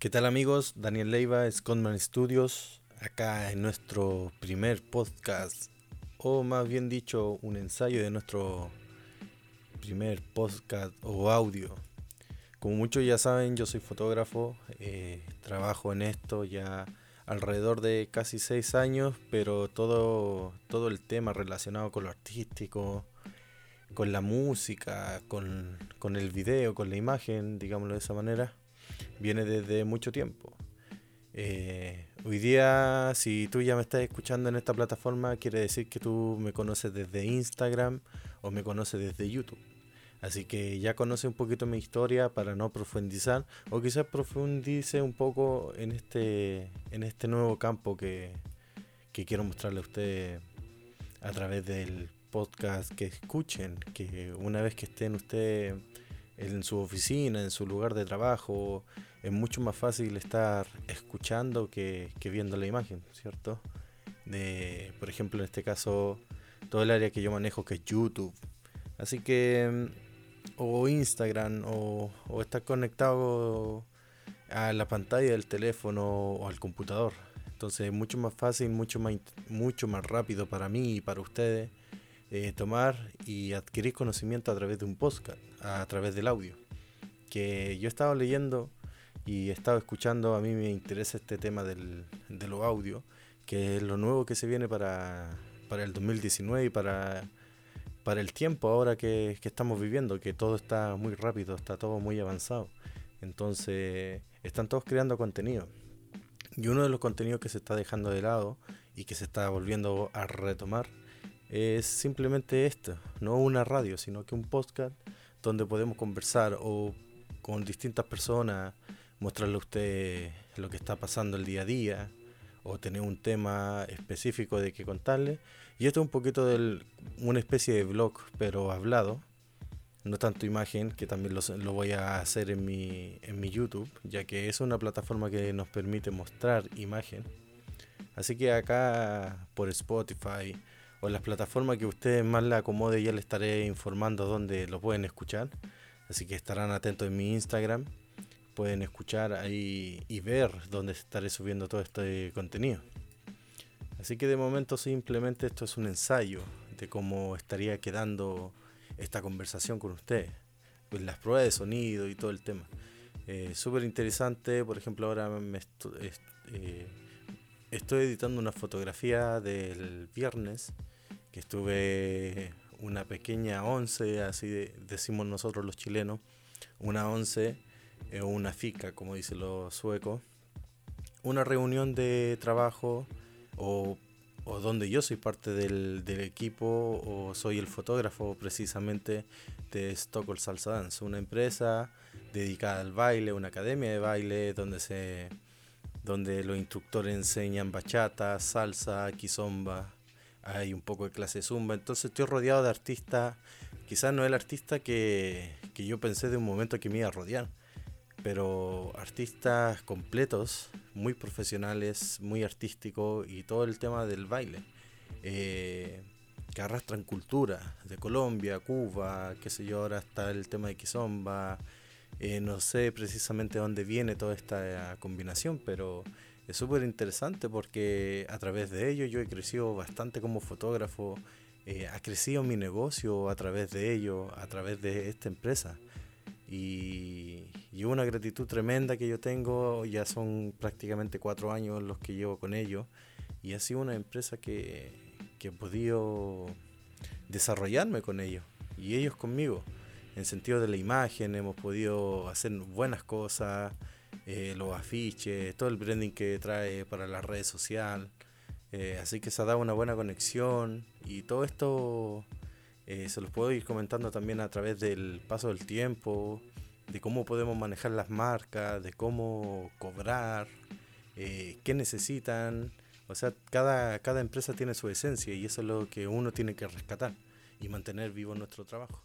¿Qué tal amigos? Daniel Leiva, Scotman Studios, acá en nuestro primer podcast, o más bien dicho, un ensayo de nuestro primer podcast o audio. Como muchos ya saben, yo soy fotógrafo, eh, trabajo en esto ya alrededor de casi seis años, pero todo, todo el tema relacionado con lo artístico, con la música, con, con el video, con la imagen, digámoslo de esa manera, viene desde mucho tiempo. Eh, hoy día, si tú ya me estás escuchando en esta plataforma, quiere decir que tú me conoces desde Instagram o me conoces desde YouTube. Así que ya conoce un poquito mi historia para no profundizar o quizás profundice un poco en este, en este nuevo campo que, que quiero mostrarle a ustedes a través del podcast que escuchen, que una vez que estén ustedes en su oficina, en su lugar de trabajo, es mucho más fácil estar escuchando que, viendo la imagen, ¿cierto? De, por ejemplo, en este caso, todo el área que yo manejo que es YouTube. Así que, o Instagram, o, estar conectado a la pantalla del teléfono o al computador. Entonces es mucho más fácil, mucho más, mucho más rápido para mí y para ustedes eh, tomar y adquirir conocimiento a través de un podcast, a través del audio. Que yo he estado leyendo y he estado escuchando, a mí me interesa este tema del, de lo audio, que es lo nuevo que se viene para, para el 2019 y para, para el tiempo ahora que, que estamos viviendo, que todo está muy rápido, está todo muy avanzado. Entonces, están todos creando contenido. Y uno de los contenidos que se está dejando de lado y que se está volviendo a retomar es simplemente esto, no una radio, sino que un podcast donde podemos conversar o con distintas personas, mostrarle a usted lo que está pasando el día a día o tener un tema específico de que contarle. Y esto es un poquito de una especie de blog, pero hablado, no tanto imagen, que también lo, lo, voy a hacer en mi, en mi YouTube, ya que es una plataforma que nos permite mostrar imagen. Así que acá por Spotify, o las plataformas que ustedes más le acomode ya les estaré informando dónde lo pueden escuchar. Así que estarán atentos en mi Instagram. Pueden escuchar ahí y ver dónde estaré subiendo todo este contenido. Así que de momento simplemente esto es un ensayo de cómo estaría quedando esta conversación con ustedes. Pues las pruebas de sonido y todo el tema. Eh, Súper interesante, por ejemplo ahora me eh, estoy editando una fotografía del viernes que estuve una pequeña once, así decimos nosotros los chilenos, una once o una fica, como dicen los suecos, una reunión de trabajo o, o donde yo soy parte del, del, equipo o soy el fotógrafo precisamente de Stockholm Salsa Dance, una empresa dedicada al baile, una academia de baile donde se donde los instructores enseñan bachata, salsa, kizomba, hay un poco de clase zumba, entonces estoy rodeado de artistas, quizás no el artista que, que yo pensé de un momento que me iba a rodear, pero artistas completos, muy profesionales, muy artísticos y todo el tema del baile. Eh, que arrastran cultura de Colombia, Cuba, qué sé yo, ahora está el tema de Kizomba. Eh, no sé precisamente dónde viene toda esta combinación, pero es súper interesante porque a través de ello yo he crecido bastante como fotógrafo, eh, ha crecido mi negocio a través de ello, a través de esta empresa. Y, y, una gratitud tremenda que yo tengo, ya son prácticamente cuatro años los que llevo con ellos, y ha sido una empresa que, que he podido desarrollarme con ellos, y ellos conmigo, en sentido de la imagen, hemos podido hacer buenas cosas, eh, los afiches, todo el branding que trae para la red social. Eh, así que se ha dado una buena conexión y todo esto eh, se los puedo ir comentando también a través del paso del tiempo, de cómo podemos manejar las marcas, de cómo cobrar, qué necesitan. O sea, cada, cada empresa tiene su esencia y eso es lo que uno tiene que rescatar y mantener vivo nuestro trabajo.